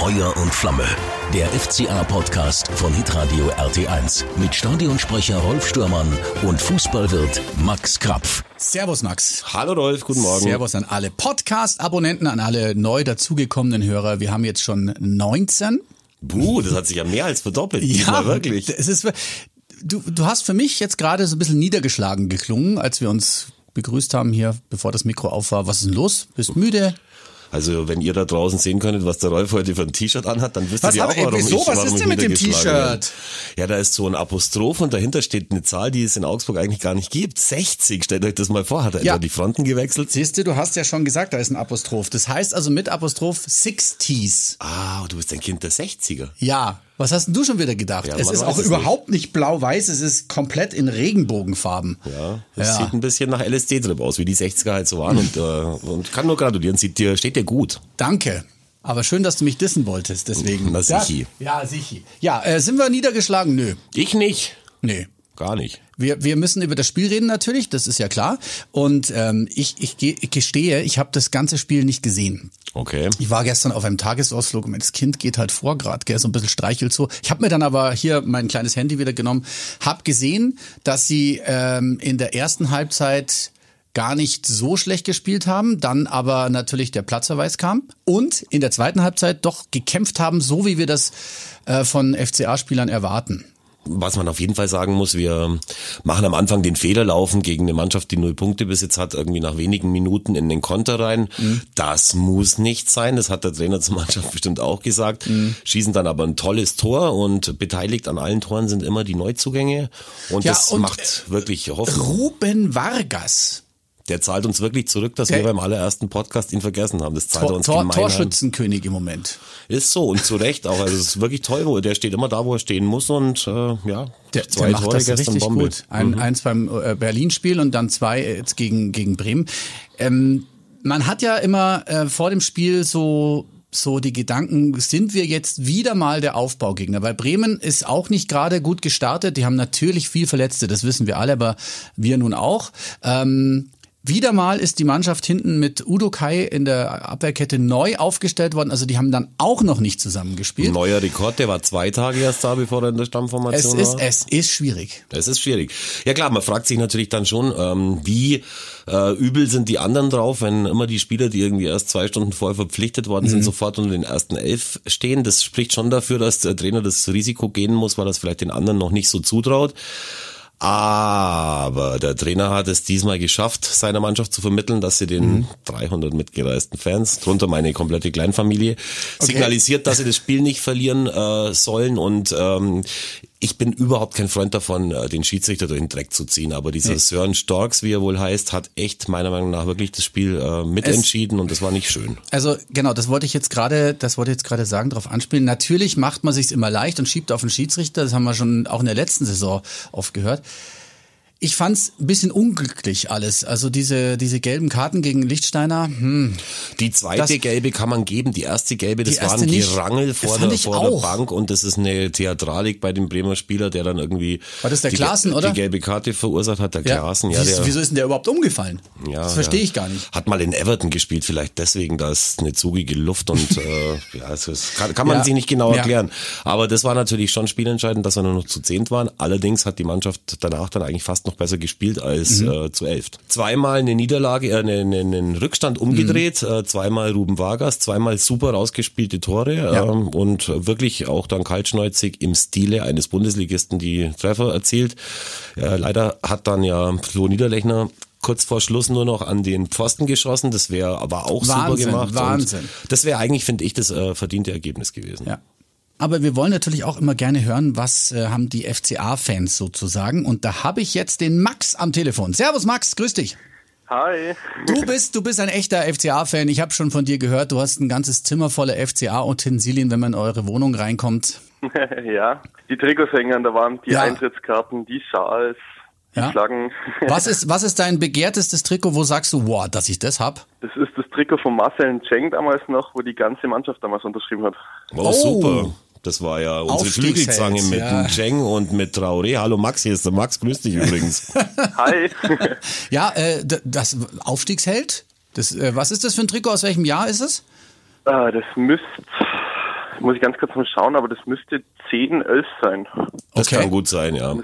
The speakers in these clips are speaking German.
Feuer und Flamme. Der FCA-Podcast von Hitradio RT1 mit Stadionsprecher Rolf Stürmann und Fußballwirt Max Krapf. Servus Max. Hallo Rolf, guten Morgen. Servus an alle Podcast-Abonnenten, an alle neu dazugekommenen Hörer. Wir haben jetzt schon 19. Buh, das hat sich ja mehr als verdoppelt. Ja, wirklich. Es ist, du, du hast für mich jetzt gerade so ein bisschen niedergeschlagen geklungen, als wir uns begrüßt haben hier, bevor das Mikro auf war. Was ist denn los? Bist müde? Also wenn ihr da draußen sehen könntet, was der Rolf heute für ein T-Shirt anhat, dann wisst ihr auch, warum wieso? ich Was warum ist denn mit dem T-Shirt? Ja, da ist so ein Apostroph und dahinter steht eine Zahl, die es in Augsburg eigentlich gar nicht gibt. 60, stellt euch das mal vor. Hat er Ja. etwa die Fronten gewechselt? Siehst du, du hast ja schon gesagt, da ist ein Apostroph. Das heißt also mit Apostroph 60s. Ah, du bist ein Kind der 60er. Ja. Was hast denn du schon wieder gedacht? Ja, es ist auch es überhaupt nicht blau-weiß, es ist komplett in Regenbogenfarben. Ja, das Ja. sieht ein bisschen nach LSD-Trip aus, wie die 60er halt so waren. und, äh, und kann nur gratulieren, sieht dir, steht dir gut. Danke. Aber schön, dass du mich dissen wolltest, deswegen. Na, sichi. Ja, sichi. Ja, äh, sind wir niedergeschlagen? Nö. Ich nicht. Nee. Gar nicht. Wir, wir müssen über das Spiel reden natürlich, das ist ja klar. Und ähm, ich, ich, ich gestehe, ich habe das ganze Spiel nicht gesehen. Okay. Ich war gestern auf einem Tagesausflug und das Kind geht halt vor grad, gell, so ein bisschen streichelt so. Ich habe mir dann aber hier mein kleines Handy wieder genommen, hab gesehen, dass sie ähm, in der ersten Halbzeit gar nicht so schlecht gespielt haben, dann aber natürlich der Platzverweis kam und in der zweiten Halbzeit doch gekämpft haben, so wie wir das äh, von FCA-Spielern erwarten. Was man auf jeden Fall sagen muss, wir machen am Anfang den Fehler laufen gegen eine Mannschaft, die null Punkte Besitz hat, irgendwie nach wenigen Minuten in den Konter rein. Das muss nicht sein. Das hat der Trainer zur Mannschaft bestimmt auch gesagt. Schießen dann aber ein tolles Tor und beteiligt an allen Toren sind immer die Neuzugänge. Und Ja, das und, macht wirklich Hoffnung. Ruben Vargas, Der zahlt uns wirklich zurück, dass Der- wir beim allerersten Podcast ihn vergessen haben. Das zahlt er Tor, uns Tor. Torschützenkönig im Moment. Ist so und zu Recht auch. Also es ist wirklich toll, wo der steht immer da, wo er stehen muss und äh, ja, Der, zwei der macht Tore das gestern richtig Bombe. gut. Ein, Eins beim äh, Berlin-Spiel und dann zwei jetzt gegen, gegen Bremen. Ähm, man hat ja immer äh, vor dem Spiel so so die Gedanken, sind wir jetzt wieder mal der Aufbaugegner? Weil Bremen ist auch nicht gerade gut gestartet. Die haben natürlich viel Verletzte, das wissen wir alle, aber wir nun auch. Ähm, wieder mal ist die Mannschaft hinten mit Udo Kai in der Abwehrkette neu aufgestellt worden. Also die haben dann auch noch nicht zusammengespielt. Neuer Rekord, der war zwei Tage erst da, bevor er in der Es Stammformation ist, war. es ist schwierig. Das ist schwierig. Ja klar, man fragt sich natürlich dann schon, ähm, wie äh, übel sind die anderen drauf, wenn immer die Spieler, die irgendwie erst zwei Stunden vorher verpflichtet worden Mhm. sind, sofort unter den ersten elf stehen. Das spricht schon dafür, dass der Trainer das Risiko gehen muss, weil er es vielleicht den anderen noch nicht so zutraut. Aber der Trainer hat es diesmal geschafft, seiner Mannschaft zu vermitteln, dass sie den Mhm. 300 mitgereisten Fans, drunter meine komplette Kleinfamilie, signalisiert, dass sie das Spiel nicht verlieren äh, sollen. Und ähm, ich bin überhaupt kein Freund davon, äh, den Schiedsrichter durch den Dreck zu ziehen. Aber dieser Sören Storks, wie er wohl heißt, hat echt meiner Meinung nach wirklich das Spiel äh, mitentschieden und das war nicht schön. Also genau, das wollte ich jetzt gerade, das wollte ich jetzt gerade sagen, darauf anspielen. Natürlich macht man sich's immer leicht und schiebt auf den Schiedsrichter. Das haben wir schon auch in der letzten Saison oft gehört. Ich fand's ein bisschen unglücklich alles. Also diese diese gelben Karten gegen Lichtsteiner. Hm. Die zweite Das- gelbe kann man geben, die erste gelbe, das Die war erste ein nicht. Gerangel Das vor, der, vor auch. der Bank und das ist eine Theatralik bei dem Bremer Spieler, der dann irgendwie War das der die, Klaassen, oder? die gelbe Karte verursacht hat, der Klaassen. Ja, Wieso- der, wieso ist denn der überhaupt umgefallen? ja, das verstehe ja. ich gar nicht. Hat mal in Everton gespielt, vielleicht deswegen, da ist eine zugige Luft und äh, ja, es ist, kann, kann man Ja. sich nicht genau Ja. erklären. Aber das war natürlich schon spielentscheidend, dass wir nur noch zu zehnt waren. Allerdings hat die Mannschaft danach dann eigentlich fast noch besser gespielt als Mhm. äh, zu elft. Zweimal eine Niederlage, äh, eine, eine, einen Rückstand umgedreht, Mhm. äh, zweimal Ruben Vargas, zweimal super rausgespielte Tore Ja. ähm, und wirklich auch dann kaltschneuzig im Stile eines Bundesligisten die Treffer erzielt. Ja, leider hat dann ja Flo Niederlechner kurz vor Schluss nur noch an den Pfosten geschossen. Das wäre aber auch super Wahnsinn, gemacht. Wahnsinn. Und das wäre eigentlich, finde ich, das äh, verdiente Ergebnis gewesen. Ja. Aber wir wollen natürlich auch immer gerne hören, was äh, haben die FCA-Fans sozusagen. Und da habe ich jetzt den Max am Telefon. Servus Max, grüß dich. Hi. Du bist, du bist ein echter FCA-Fan. Ich habe schon von dir gehört, du hast ein ganzes Zimmer voller FCA-Utensilien, wenn man in eure Wohnung reinkommt. ja, die Trikots hängen an der Wand, die Ja. Eintrittskarten, die Schals, die Ja. Flaggen. Was ist, was ist dein begehrtestes Trikot? Wo sagst du, wow, dass ich das hab? Das ist das Trikot von Marcel Cheng damals noch, wo die ganze Mannschaft damals unterschrieben hat. Oh, Oh. super. Das war ja unsere Flügelzange mit ja. Cheng und mit Traoré. Hallo Max, hier ist der Max, grüß dich übrigens. Hi. Ja, äh, das Aufstiegsheld? Das, äh, was ist das für ein Trikot? Aus welchem Jahr ist es? ah, das müsste muss ich ganz kurz mal schauen, aber das müsste 10, 11 sein. Das Okay. kann gut sein, ja.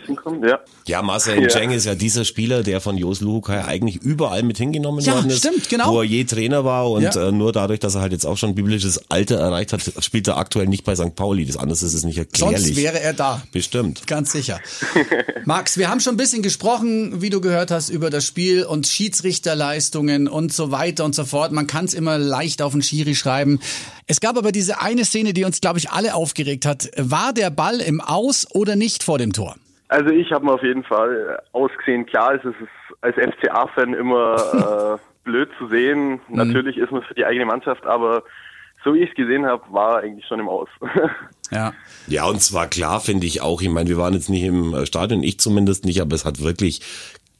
Ja. Ja, Marcel Ja. Cheng ist ja dieser Spieler, der von Jos Luhukai eigentlich überall mit hingenommen Ja, worden ist. stimmt, genau. Wo er je Trainer war und Ja. äh, nur dadurch, dass er halt jetzt auch schon biblisches Alter erreicht hat, spielt er aktuell nicht bei St. Pauli. Das anders ist es nicht erklärlich. Sonst wäre er da. Bestimmt. Ganz sicher. Max, wir haben schon ein bisschen gesprochen, wie du gehört hast, über das Spiel und Schiedsrichterleistungen und so weiter und so fort. Man kann es immer leicht auf den Schiri schreiben. Es gab aber diese eine Szene, die uns, glaube ich, alle aufgeregt hat. War der Ball im Aus oder nicht vor dem Tor? Also ich habe mir auf jeden Fall ausgesehen. Klar ist es als FCA-Fan immer äh, blöd zu sehen. Natürlich ist man es für die eigene Mannschaft, aber so wie ich es gesehen habe, war er eigentlich schon im Aus. Ja. Ja, und zwar klar finde ich auch, ich meine, wir waren jetzt nicht im äh, Stadion, ich zumindest nicht, aber es hat wirklich,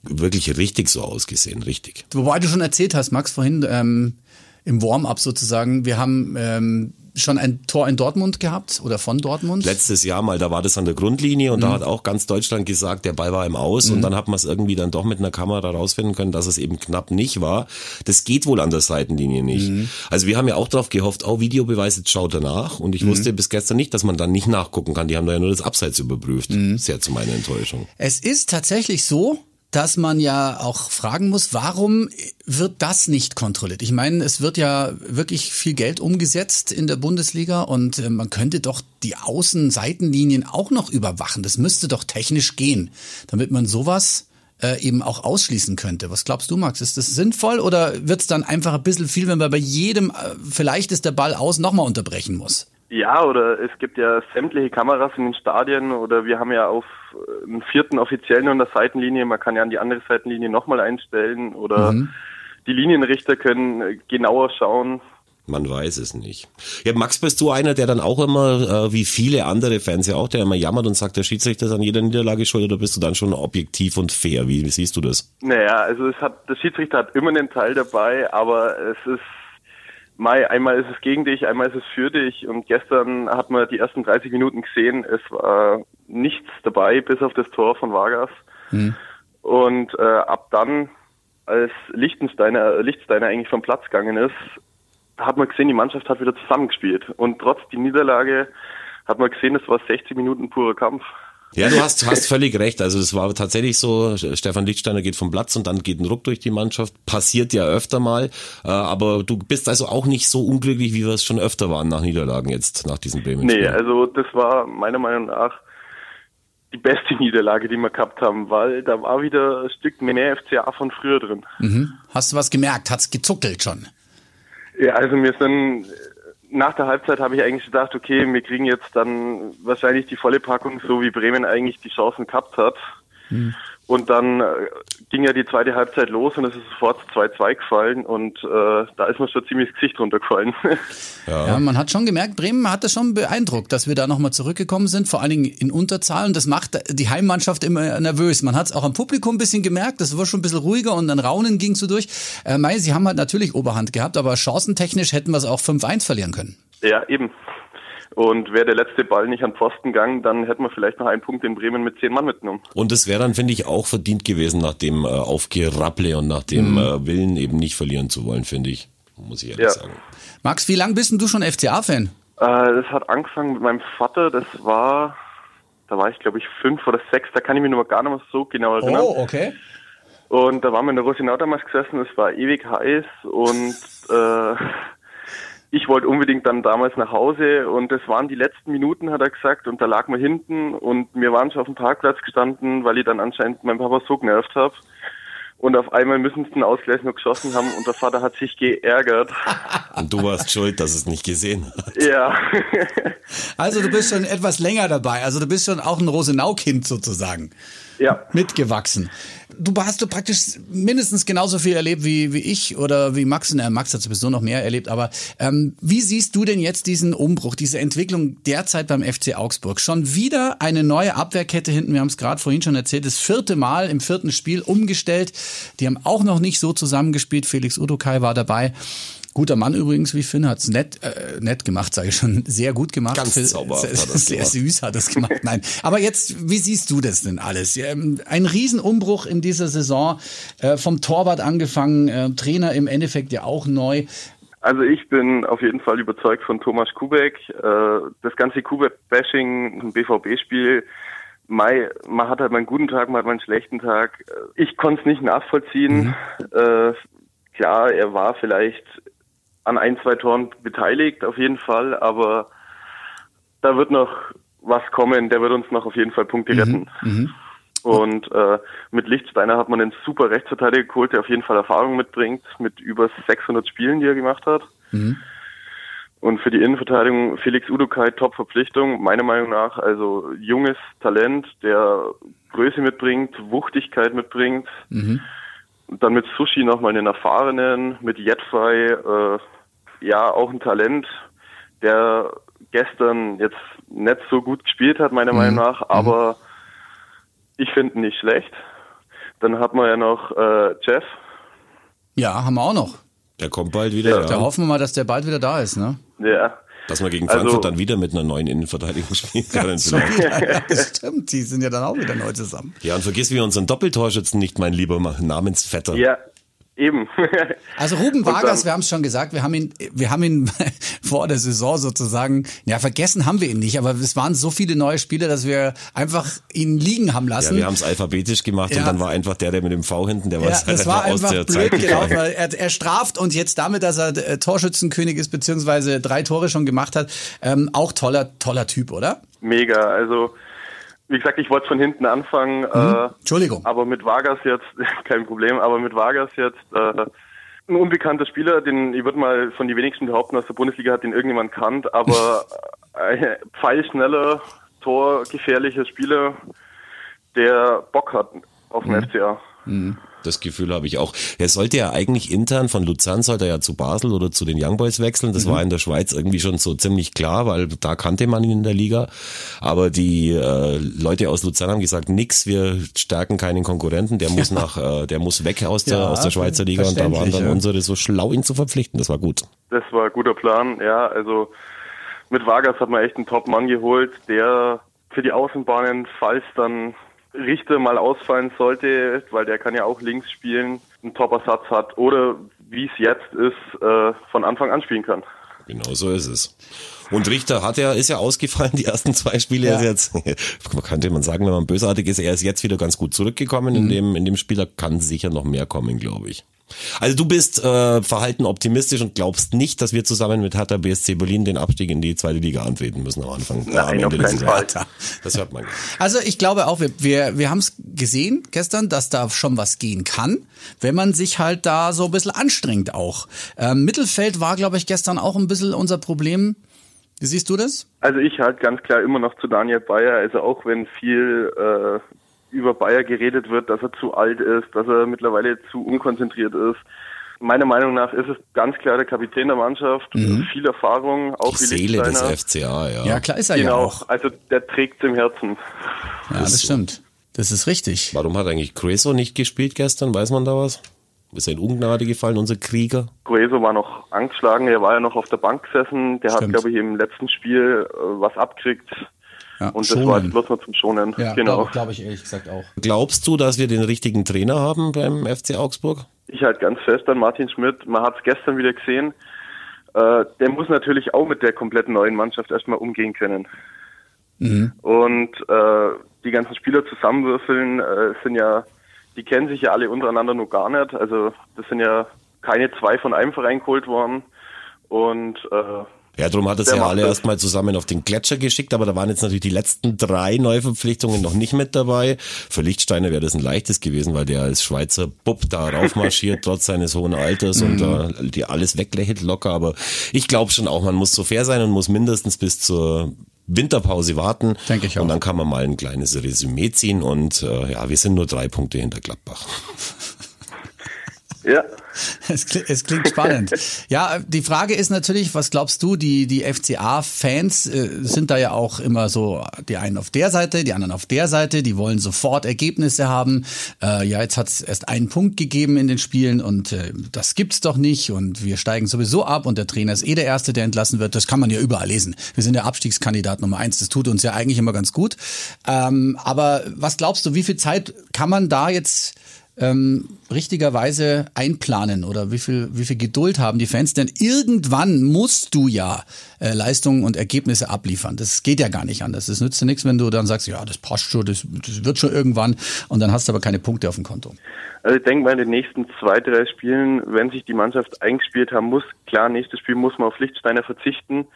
wirklich richtig so ausgesehen, richtig. Wobei du schon erzählt hast, Max, vorhin ähm, im Warm-up sozusagen, wir haben ähm, schon ein Tor in Dortmund gehabt oder von Dortmund. Letztes Jahr mal, da war das an der Grundlinie und da hat auch ganz Deutschland gesagt, der Ball war im Aus und dann hat man es irgendwie dann doch mit einer Kamera rausfinden können, dass es eben knapp nicht war. Das geht wohl an der Seitenlinie nicht. Also wir haben ja auch darauf gehofft, oh, Videobeweis, jetzt schaut er nach und ich wusste bis gestern nicht, dass man dann nicht nachgucken kann. Die haben da ja nur das Abseits überprüft. Sehr zu meiner Enttäuschung. Es ist tatsächlich so, dass man ja auch fragen muss, warum wird das nicht kontrolliert? Ich meine, es wird ja wirklich viel Geld umgesetzt in der Bundesliga und äh, man könnte doch die Außenseitenlinien auch noch überwachen. Das müsste doch technisch gehen, damit man sowas äh, eben auch ausschließen könnte. Was glaubst du, Max? Ist das sinnvoll oder wird es dann einfach ein bisschen viel, wenn man bei jedem, äh, vielleicht ist der Ball aus, nochmal unterbrechen muss? Ja, oder es gibt ja sämtliche Kameras in den Stadien oder wir haben ja auf äh, einen vierten Offiziellen an der Seitenlinie, man kann ja an die andere Seitenlinie nochmal einstellen oder die Linienrichter können äh, genauer schauen. Man weiß es nicht. Ja, Max, bist du einer, der dann auch immer, äh, wie viele andere Fans ja auch, der immer jammert und sagt, der Schiedsrichter ist an jeder Niederlage schuld oder bist du dann schon objektiv und fair? Wie, wie siehst du das? Naja, also es hat, der Schiedsrichter hat immer einen Teil dabei, aber es ist, Mai, einmal ist es gegen dich, einmal ist es für dich und gestern hat man die ersten 30 Minuten gesehen, es war nichts dabei, bis auf das Tor von Vargas. Und äh, ab dann, als Lichtensteiner, Lichtsteiner eigentlich vom Platz gegangen ist, hat man gesehen, die Mannschaft hat wieder zusammengespielt. Und trotz die Niederlage hat man gesehen, es war 60 Minuten purer Kampf. Ja, du hast, hast völlig recht. Also es war tatsächlich so, Stefan Lichtsteiner geht vom Platz und dann geht ein Ruck durch die Mannschaft. Passiert ja öfter mal. Äh, aber du bist also auch nicht so unglücklich, wie wir es schon öfter waren nach Niederlagen jetzt, nach diesem bremen Nee, also das war meiner Meinung nach die beste Niederlage, die wir gehabt haben, weil da war wieder ein Stück mehr FCA von früher drin. Mhm. Hast du was gemerkt? Hat's gezuckelt schon? Ja, also wir sind nach der Halbzeit habe ich eigentlich gedacht, okay, wir kriegen jetzt dann wahrscheinlich die volle Packung, so wie Bremen eigentlich die Chancen gehabt hat. Und dann äh, ging ja die zweite Halbzeit los und es ist sofort 2-2 gefallen und äh, da ist mir schon ziemlich das Gesicht runtergefallen. Ja, man hat schon gemerkt, Bremen hat das schon beeindruckt, dass wir da nochmal zurückgekommen sind, vor allen Dingen in Unterzahlen. Das macht die Heimmannschaft immer nervös. Man hat es auch am Publikum ein bisschen gemerkt, das war schon ein bisschen ruhiger und dann Raunen ging so durch. Äh, Mei, sie haben halt natürlich Oberhand gehabt, aber chancentechnisch hätten wir es auch 5-1 verlieren können. ja, eben. Und wäre der letzte Ball nicht an Pfosten gegangen, dann hätten wir vielleicht noch einen Punkt in Bremen mit zehn Mann mitgenommen. Und es wäre dann, finde ich, auch verdient gewesen, nach dem äh, Aufgerapple und nach dem äh, Willen eben nicht verlieren zu wollen, finde ich. Muss ich ehrlich Ja. sagen. Max, wie lang bist denn du schon FCA-Fan? Äh, das hat angefangen mit meinem Vater, das war, da war ich glaube ich fünf oder sechs, da kann ich mich nur gar nicht mehr so genau erinnern. okay. Und da waren wir in der Rosinau damals gesessen, es war ewig heiß und äh, ich wollte unbedingt dann damals nach Hause und das waren die letzten Minuten, hat er gesagt, und da lag man hinten und wir waren schon auf dem Parkplatz gestanden, weil ich dann anscheinend meinen Papa so genervt habe. Und auf einmal müssen sie den Ausgleich noch geschossen haben und der Vater hat sich geärgert. Und du warst schuld, dass es nicht gesehen hat. ja. Also du bist schon etwas länger dabei. Also du bist schon auch ein Rosenau-Kind sozusagen. Ja. Mitgewachsen. Du hast du praktisch mindestens genauso viel erlebt wie, wie ich oder wie Max. Äh, Max hat sowieso noch mehr erlebt. Aber ähm, wie siehst du denn jetzt diesen Umbruch, diese Entwicklung derzeit beim FC Augsburg? Schon wieder eine neue Abwehrkette hinten. Wir haben es gerade vorhin schon erzählt. Das vierte Mal im vierten Spiel umgestellt. Die haben auch noch nicht so zusammengespielt. Felix Udokai war dabei. Guter Mann übrigens, wie ich finde, hat's nett, äh, nett gemacht, sage ich schon, sehr gut gemacht. Ganz zauberhaft sehr, sehr gemacht. süß hat es gemacht. Nein, aber jetzt, wie siehst du das denn alles? Ähm, Ein Riesenumbruch in dieser Saison, äh, vom Torwart angefangen, äh, Trainer im Endeffekt ja auch neu. Also ich bin auf jeden Fall überzeugt von Thomas Kubek. Äh, das ganze Kubek-Bashing im BVB-Spiel, Mai, man hat halt mal einen guten Tag, man hat mal einen schlechten Tag. Ich konnte es nicht nachvollziehen. Mhm. Äh, klar, er war vielleicht an ein, zwei Toren beteiligt, auf jeden Fall, aber da wird noch was kommen, der wird uns noch auf jeden Fall Punkte mhm. retten. Mhm. Und äh, mit Lichtsteiner hat man einen super Rechtsverteidiger geholt, der auf jeden Fall Erfahrung mitbringt, mit über 600 Spielen, die er gemacht hat. Mhm. Und für die Innenverteidigung Felix Udukai Top-Verpflichtung, meiner Meinung nach. Also junges Talent, der Größe mitbringt, Wuchtigkeit mitbringt. Mhm. Und dann mit Sushi nochmal einen erfahrenen, mit Jetfrei, äh, ja, auch ein Talent, der gestern jetzt nicht so gut gespielt hat, meiner mhm. Meinung nach, mhm. aber ich finde nicht schlecht. Dann hat man ja noch äh, Jeff. Ja, haben wir auch noch. Der kommt bald wieder. Ja. Da hoffen wir mal, dass der bald wieder da ist, ne? Ja. Dass man gegen Frankfurt also, dann wieder mit einer neuen Innenverteidigung spielen kann. ja, das stimmt, die sind ja dann auch wieder neu zusammen. Ja, und vergiss wir unseren Doppeltorschützen nicht, mein lieber Namensvetter. Ja, Eben. Also Ruben Vargas, wir haben es schon gesagt, wir haben ihn, wir haben ihn vor der Saison sozusagen, ja vergessen haben wir ihn nicht, aber es waren so viele neue Spiele, dass wir einfach ihn liegen haben lassen. Ja, wir haben es alphabetisch gemacht ja. und dann war einfach der, der mit dem V hinten, der war ja, das war einfach blöd Zeit gelaufen. Er, er straft und jetzt damit, dass er äh, Torschützenkönig ist beziehungsweise drei Tore schon gemacht hat, ähm, auch toller, toller Typ, oder? Mega, also wie gesagt, ich wollte von hinten anfangen. Mhm. Äh, Entschuldigung. Aber mit Vargas jetzt, kein Problem, aber mit Vargas jetzt äh, ein unbekannter Spieler, den ich würde mal von die wenigsten behaupten, aus der Bundesliga hat den irgendjemand kannt, aber ein pfeilschneller, torgefährlicher Spieler, der Bock hat auf den mhm. FCA. Mhm. Das Gefühl habe ich auch. Er sollte ja eigentlich intern von Luzern sollte er ja zu Basel oder zu den Young Boys wechseln. Das mhm. war in der Schweiz irgendwie schon so ziemlich klar, weil da kannte man ihn in der Liga. Aber die äh, Leute aus Luzern haben gesagt, nix, wir stärken keinen Konkurrenten. Der muss nach, äh, der muss weg aus der ja, aus der Schweizer Liga. Und da waren dann ja. unsere so schlau, ihn zu verpflichten. Das war gut. Das war ein guter Plan. Ja, also mit Vargas hat man echt einen Top-Mann geholt, der für die Außenbahnen, falls dann Richter mal ausfallen sollte, weil der kann ja auch links spielen, einen Top-Ersatz hat oder wie es jetzt ist, äh, von Anfang an spielen kann. Genau so ist es. Und Richter hat ja, ist ja ausgefallen, die ersten zwei Spiele. Ja. Ist jetzt, könnte man sagen, wenn man bösartig ist, er ist jetzt wieder ganz gut zurückgekommen mhm. in dem, in dem Spiel. Da kann sicher noch mehr kommen, glaube ich. Also du bist äh, verhalten optimistisch und glaubst nicht, dass wir zusammen mit Hertha BSC Berlin den Abstieg in die zweite Liga antreten müssen am Anfang. Nein, am Ende Fall. Das hört man. Also ich glaube auch, wir, wir, wir haben es gesehen gestern, dass da schon was gehen kann, wenn man sich halt da so ein bisschen anstrengt auch. Ähm, Mittelfeld war, glaube ich, gestern auch ein bisschen unser Problem. Wie siehst du das? Also ich halt ganz klar immer noch zu Daniel Bayer. Also auch wenn viel äh, über Bayer geredet wird, dass er zu alt ist, dass er mittlerweile zu unkonzentriert ist. Meiner Meinung nach ist es ganz klar der Kapitän der Mannschaft, mhm. viel Erfahrung, auch die Seele des FCA, ja. Ja, klar ist er genau, ja auch. Also der trägt im Herzen. Ja, das, das stimmt. Das ist richtig. Warum hat eigentlich Creso nicht gespielt gestern? Weiß man da was? Ist er in Ungnade gefallen, unser Krieger? Grueso war noch angeschlagen, er war ja noch auf der Bank gesessen. Der Stimmt. hat, glaube ich, im letzten Spiel äh, was abkriegt. Ja, und das war bloß noch zum Schonen. Ja, genau. Glaube glaub ich ehrlich gesagt auch. Glaubst du, dass wir den richtigen Trainer haben beim FC Augsburg? Ich halt ganz fest an Martin Schmidt. Man hat es gestern wieder gesehen. Äh, der muss natürlich auch mit der kompletten neuen Mannschaft erstmal umgehen können. Mhm. Und äh, die ganzen Spieler zusammenwürfeln äh, sind ja, die kennen sich ja alle untereinander nur gar nicht. Also das sind ja keine zwei von einem Verein geholt worden. Und äh, ja, darum hat es ja alle erstmal zusammen auf den Gletscher geschickt, aber da waren jetzt natürlich die letzten drei Neuverpflichtungen noch nicht mit dabei. Für Lichtsteiner wäre das ein leichtes gewesen, weil der als Schweizer Bub da raufmarschiert, trotz seines hohen Alters und da äh, die alles weglächelt locker. Aber ich glaube schon auch, man muss so fair sein und muss mindestens bis zur Winterpause warten. Denke ich auch. Und dann kann man mal ein kleines Resümee ziehen und äh, ja, wir sind nur drei Punkte hinter Gladbach. Ja. Es, klingt, es klingt spannend. ja, die Frage ist natürlich, was glaubst du, die, die FCA-Fans äh, sind da ja auch immer so, die einen auf der Seite, die anderen auf der Seite, die wollen sofort Ergebnisse haben. Äh, ja, jetzt hat es erst einen Punkt gegeben in den Spielen und äh, das gibt's doch nicht und wir steigen sowieso ab und der Trainer ist eh der Erste, der entlassen wird. Das kann man ja überall lesen. Wir sind der Abstiegskandidat Nummer eins. Das tut uns ja eigentlich immer ganz gut. Ähm, aber was glaubst du, wie viel Zeit kann man da jetzt ähm, richtigerweise einplanen oder wie viel, wie viel Geduld haben die Fans? Denn irgendwann musst du ja äh, Leistungen und Ergebnisse abliefern. Das geht ja gar nicht anders. Das nützt dir nichts, wenn du dann sagst, ja, das passt schon, das, das wird schon irgendwann und dann hast du aber keine Punkte auf dem Konto. Also ich denke mal, in den nächsten zwei, drei Spielen, wenn sich die Mannschaft eingespielt haben muss, klar, nächstes Spiel muss man auf Lichtsteiner verzichten.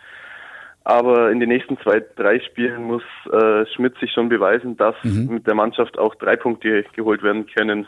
Aber in den nächsten zwei, drei Spielen muss äh, Schmidt sich schon beweisen, dass mhm. mit der Mannschaft auch drei Punkte geholt werden können.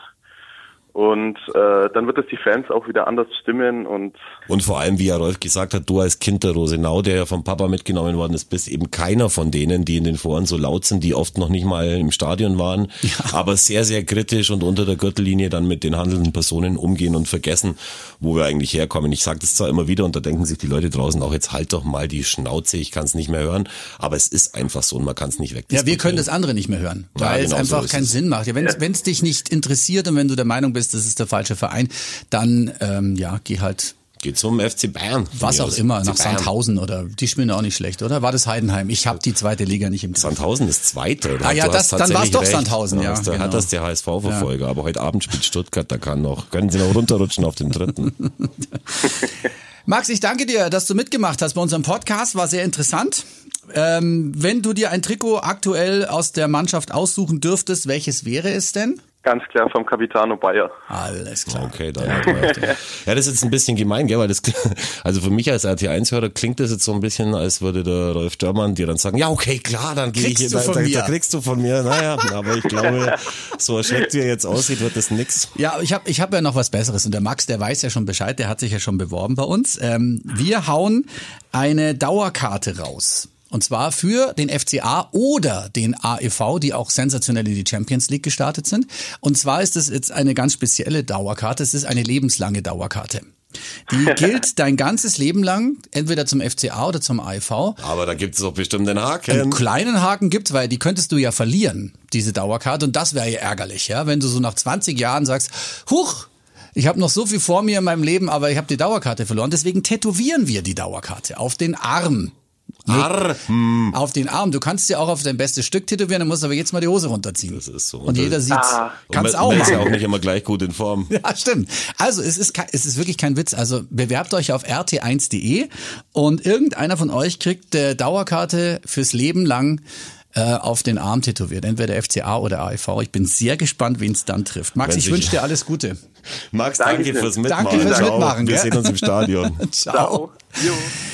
Und äh, dann wird es die Fans auch wieder anders stimmen und und vor allem, wie ja Rolf gesagt hat, du als Kind der Rosenau, der ja vom Papa mitgenommen worden ist, bist eben keiner von denen, die in den Foren so laut sind, die oft noch nicht mal im Stadion waren, ja. aber sehr, sehr kritisch und unter der Gürtellinie dann mit den handelnden Personen umgehen und vergessen, wo wir eigentlich herkommen. Ich sage das zwar immer wieder und da denken sich die Leute draußen auch, jetzt halt doch mal die Schnauze, ich kann es nicht mehr hören, aber es ist einfach so und man kann es nicht weg. Ja, wir können das andere nicht mehr hören, weil ja, genau es einfach so keinen Sinn macht. Ja, wenn es ja. dich nicht interessiert und wenn du der Meinung bist, bist, das ist der falsche Verein, dann ähm, ja, geh halt Geht zum FC Bayern. Was auch immer, nach Bayern. Sandhausen oder die spielen auch nicht schlecht, oder? War das Heidenheim? Ich habe die zweite Liga nicht im Griff. Sandhausen ist zweite, oder? Ah ja, das, dann war es doch Sandhausen, ja. Da genau. hat das der HSV-Verfolger, ja. aber heute Abend spielt Stuttgart, da kann noch, können sie noch runterrutschen auf den dritten. Max, ich danke dir, dass du mitgemacht hast bei unserem Podcast, war sehr interessant. Ähm, wenn du dir ein Trikot aktuell aus der Mannschaft aussuchen dürftest, welches wäre es denn? Ganz klar vom Capitano Bayer. Alles klar. Okay, dann. ja, das ist jetzt ein bisschen gemein, gell, weil das, also für mich als RT1-Hörer klingt das jetzt so ein bisschen, als würde der Rolf Dörmann dir dann sagen, ja, okay, klar, dann gehe ich, da, da, da, kriegst du von mir. Naja, aber ich glaube, so erschreckt wie er jetzt aussieht, wird das nix. Ja, ich habe ich hab ja noch was Besseres und der Max, der weiß ja schon Bescheid, der hat sich ja schon beworben bei uns. Ähm, wir hauen eine Dauerkarte raus. Und zwar für den FCA oder den AEV, die auch sensationell in die Champions League gestartet sind. Und zwar ist es jetzt eine ganz spezielle Dauerkarte. Es ist eine lebenslange Dauerkarte. Die gilt dein ganzes Leben lang, entweder zum FCA oder zum AEV. Aber da gibt es doch bestimmt den Haken. Einen kleinen Haken gibt's, weil die könntest du ja verlieren, diese Dauerkarte. Und das wäre ja ärgerlich, ja, wenn du so nach 20 Jahren sagst, huch, ich habe noch so viel vor mir in meinem Leben, aber ich habe die Dauerkarte verloren. Deswegen tätowieren wir die Dauerkarte auf den Arm. Arr. Hm. Auf den Arm. Du kannst dir auch auf dein bestes Stück tätowieren, dann musst du aber jetzt mal die Hose runterziehen. Das ist so. Und, und jeder sieht ah. Kannst auch. Man ist ja auch nicht immer gleich gut in Form. Ja, stimmt. Also es ist, es ist wirklich kein Witz. Also bewerbt euch auf rt1.de und irgendeiner von euch kriegt der Dauerkarte fürs Leben lang äh, auf den Arm tätowiert, entweder FCA oder AIV. Ich bin sehr gespannt, wen es dann trifft. Max, Wenn ich wünsche dir alles Gute. Max, danke, danke fürs Mitmachen. Danke fürs Mitmachen. Wir sehen uns im Stadion. Ciao.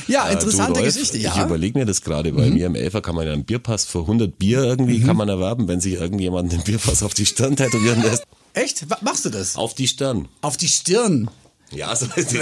Ja, interessante du, Rolf, Geschichte. Ja. Ich überlege mir das gerade, weil mhm. mir im Elfer kann man ja einen Bierpass für 100 Bier irgendwie mhm. kann man erwerben, wenn sich irgendjemand den Bierpass auf die Stirn tätowieren lässt. Echt? Machst du das? Auf die Stirn. Auf die Stirn? Ja, so also,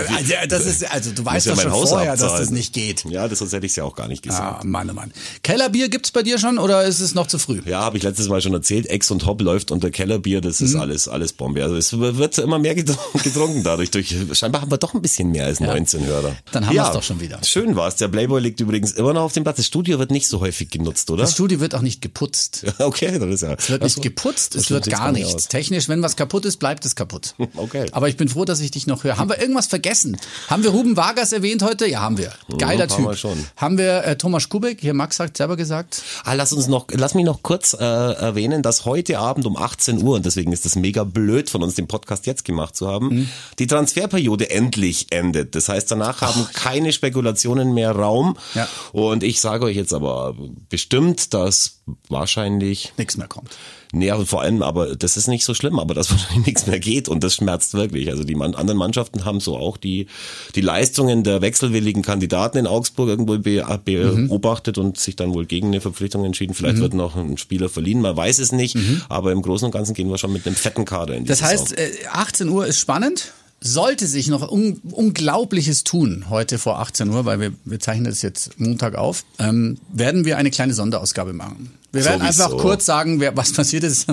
das ist, also du weißt ja doch schon Haus vorher, abzahlen. dass das nicht geht. Ja, das sonst hätte ich ja auch gar nicht gesagt. Ah, Mann, oh Mann. Kellerbier gibt's bei dir schon oder ist es noch zu früh? Ja, habe ich letztes Mal schon erzählt. Ex und Hop läuft unter Kellerbier, das ist mhm. alles, alles Bombe. Also es wird immer mehr getrunken dadurch. Durch, scheinbar haben wir doch ein bisschen mehr als 19 ja. Hörer. Dann haben ja, wir es doch schon wieder. Schön war's. Der Playboy liegt übrigens immer noch auf dem Platz. Das Studio wird nicht so häufig genutzt, oder? Das Studio wird auch nicht geputzt. okay, das ist ja. Es wird nicht geputzt, es wird gar nichts. Technisch, wenn was kaputt ist, bleibt es kaputt. okay. Aber ich bin froh, dass ich dich noch höre. Haben wir irgendwas vergessen? Haben wir Ruben Vargas erwähnt heute? Ja, haben wir. Geiler ja, Typ. Schon. Haben wir äh, Thomas Kubek, hier Max sagt selber gesagt. Ah, lass uns noch, lass mich noch kurz äh, erwähnen, dass heute Abend um 18 Uhr, und deswegen ist das mega blöd von uns, den Podcast jetzt gemacht zu haben, mhm. die Transferperiode endlich endet. Das heißt, danach haben Ach. keine Spekulationen mehr Raum. Ja. Und ich sage euch jetzt aber bestimmt, dass wahrscheinlich nichts mehr kommt. Nee, und vor allem, aber das ist nicht so schlimm, aber dass wahrscheinlich nichts mehr geht und das schmerzt wirklich. Also die anderen Mannschaften haben so auch die, die Leistungen der wechselwilligen Kandidaten in Augsburg irgendwo be, beobachtet mhm. und sich dann wohl gegen eine Verpflichtung entschieden. Vielleicht mhm. wird noch ein Spieler verliehen, man weiß es nicht, mhm. aber im Großen und Ganzen gehen wir schon mit einem fetten Kader in die Das heißt, Saison. 18 äh, Uhr ist spannend sollte sich noch un Unglaubliches tun heute vor 18 Uhr, weil wir, wir zeichnen das jetzt Montag auf, ähm, werden wir eine kleine Sonderausgabe machen. Wir werden Sowieso. einfach kurz sagen, wer, was passiert ist.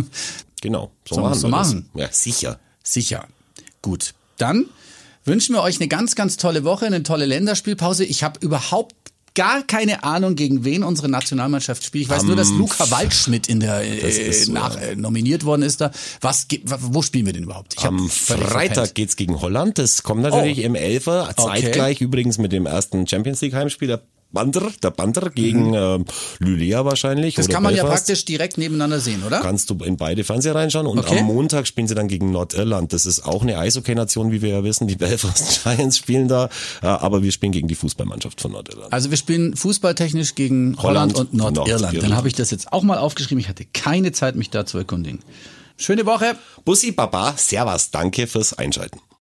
Genau, so, so machen wir so machen. Das. Ja, sicher. Sicher. Gut. Dann wünschen wir euch eine ganz, ganz tolle Woche, eine tolle Länderspielpause. Ich habe überhaupt gar keine Ahnung, gegen wen unsere Nationalmannschaft spielt. Ich weiß um, nur, dass Luca Waldschmidt in der äh, so, nach, äh, nominiert worden ist da. Was wo spielen wir denn überhaupt? Ich Am Freitag geht's gegen Holland. Das kommt natürlich oh. im Elfer, zeitgleich okay. übrigens mit dem ersten Champions League Heimspiel Bander, der Bander gegen mhm. äh, Lylea wahrscheinlich. Das kann man Belfast. ja praktisch direkt nebeneinander sehen, oder? Kannst du in beide Fernseher reinschauen und okay. am Montag spielen sie dann gegen Nordirland. Das ist auch eine Eishockey-Nation, wie wir ja wissen. Die Belfast Giants spielen da, äh, aber wir spielen gegen die Fußballmannschaft von Nordirland. Also wir spielen fußballtechnisch gegen Holland, Holland und Nordirland. Nordirland. Dann habe ich das jetzt auch mal aufgeschrieben. Ich hatte keine Zeit, mich da zu erkundigen. Schöne Woche. Bussi Baba, Servus, danke fürs Einschalten.